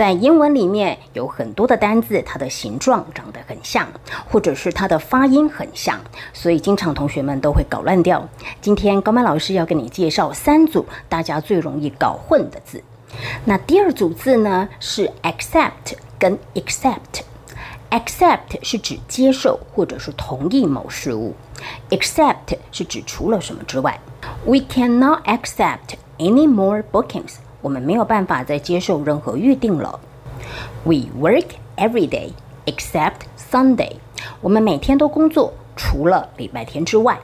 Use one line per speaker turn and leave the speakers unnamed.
在英文里面有很多的单字，它的形状长得很像，或者是它的发音很像，所以经常同学们都会搞乱掉。今天高曼老师要跟你介绍三组大家最容易搞混的字。那第二组字呢是 accept 跟 accept。accept 是指接受或者是同意某事物，accept 是指除了什么之外。We cannot accept any more bookings. 我们没有办法再接受任何预定了。We work every day except Sunday. 我们每天都工作，除了礼拜天之外。